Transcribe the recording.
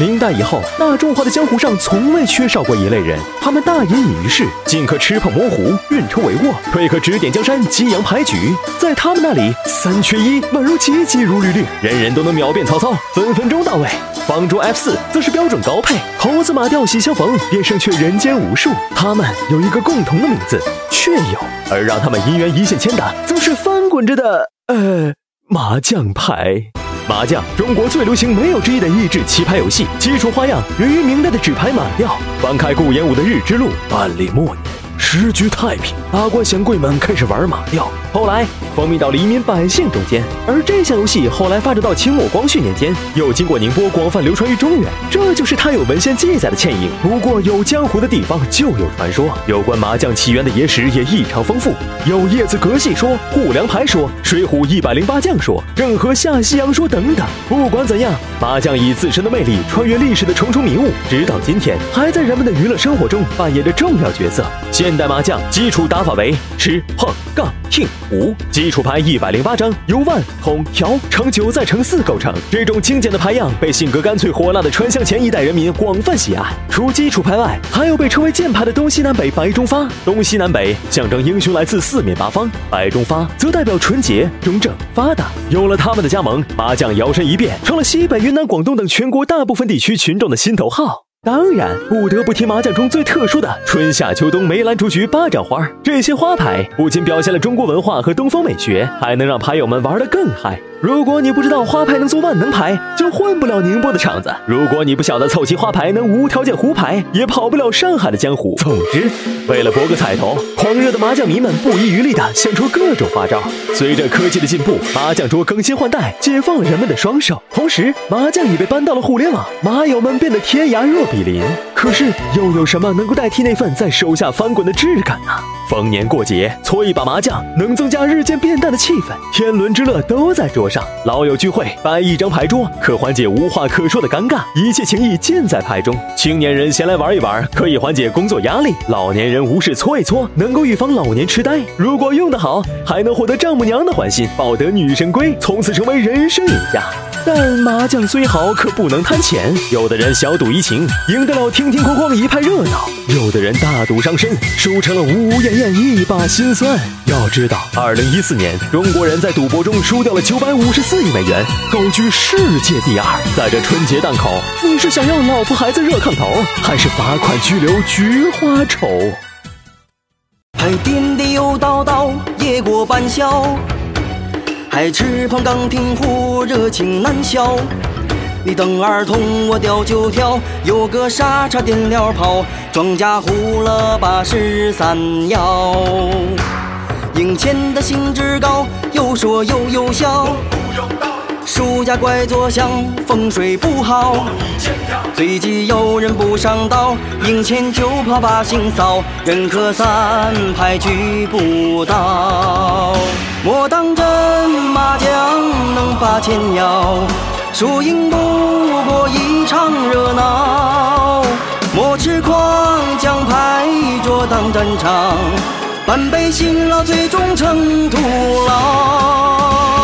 明代以后，大众化的江湖上从未缺少过一类人，他们大隐隐于市，进可吃碰摸狐，运筹帷幄，退可指点江山，激扬牌局。在他们那里，三缺一宛如急急如律令，人人都能秒变曹操，分分钟到位。方桌 F 四则是标准高配，猴子马吊喜相逢，便胜却人间无数。他们有一个共同的名字——雀友，而让他们姻缘一线牵的，则是翻滚着的呃麻将牌。麻将，中国最流行、没有之一的益智棋牌游戏，基础花样源于明代的纸牌马吊。翻开顾炎武的《日之路》，万历末年。时局太平，达官显贵们开始玩马吊，后来风靡到黎民百姓中间。而这项游戏后来发展到清末光绪年间，又经过宁波广泛流传于中原，这就是它有文献记载的倩影。不过有江湖的地方就有传说，有关麻将起源的野史也异常丰富，有叶子格戏说、护梁牌说、水浒一百零八将说、郑和下西洋说等等。不管怎样，麻将以自身的魅力穿越历史的重重迷雾，直到今天还在人们的娱乐生活中扮演着重要角色。现代麻将基础打法为吃碰杠听胡，基础牌一百零八张，由万筒条乘九再乘四构成。这种精简的牌样被性格干脆火辣的川湘前一代人民广泛喜爱。除基础牌外，还有被称为剑牌的东西南北白中发。东西南北象征英雄来自四面八方，白中发则代表纯洁、中正、发达。有了他们的加盟，麻将摇身一变成了西北、云南、广东等全国大部分地区群众的心头号。当然，不得不提麻将中最特殊的春夏秋冬梅兰竹菊八掌花。这些花牌不仅表现了中国文化和东方美学，还能让牌友们玩得更嗨。如果你不知道花牌能做万能牌，就混不了宁波的场子；如果你不晓得凑齐花牌能无条件胡牌，也跑不了上海的江湖。总之，为了博个彩头，狂热的麻将迷们不遗余力地想出各种花招。随着科技的进步，麻将桌更新换代，解放了人们的双手。同时，麻将也被搬到了互联网，麻友们变得天涯若比邻。可是，又有什么能够代替那份在手下翻滚的质感呢？逢年过节搓一把麻将，能增加日渐变淡的气氛。天伦之乐都在桌上，老友聚会摆一张牌桌，可缓解无话可说的尴尬。一切情谊尽在牌中。青年人闲来玩一玩，可以缓解工作压力；老年人无事搓一搓，能够预防老年痴呆。如果用得好，还能获得丈母娘的欢心，抱得女神归，从此成为人生赢家。但麻将虽好，可不能贪钱。有的人小赌怡情，赢得了听听哐哐一派热闹；有的人大赌伤身，输成了呜呜咽咽一把辛酸。要知道，二零一四年，中国人在赌博中输掉了九百五十四亿美元，高居世界第二。在这春节档口，你是想要老婆孩子热炕头，还是罚款拘留菊花丑？还颠颠又倒倒，夜过半宵。还吃胖，刚停火，热情难消。你等儿童，我吊九条，有个傻叉点了炮，庄稼糊了把十三幺。赢钱的兴致高，又说又有笑。不用道输家怪坐向，风水不好。最忌有人不上道，赢钱就怕把心扫，人可散牌聚不到。莫当真麻将能把钱要，输赢不过一场热闹。莫痴狂将牌桌当战场，半杯辛劳最终成徒劳。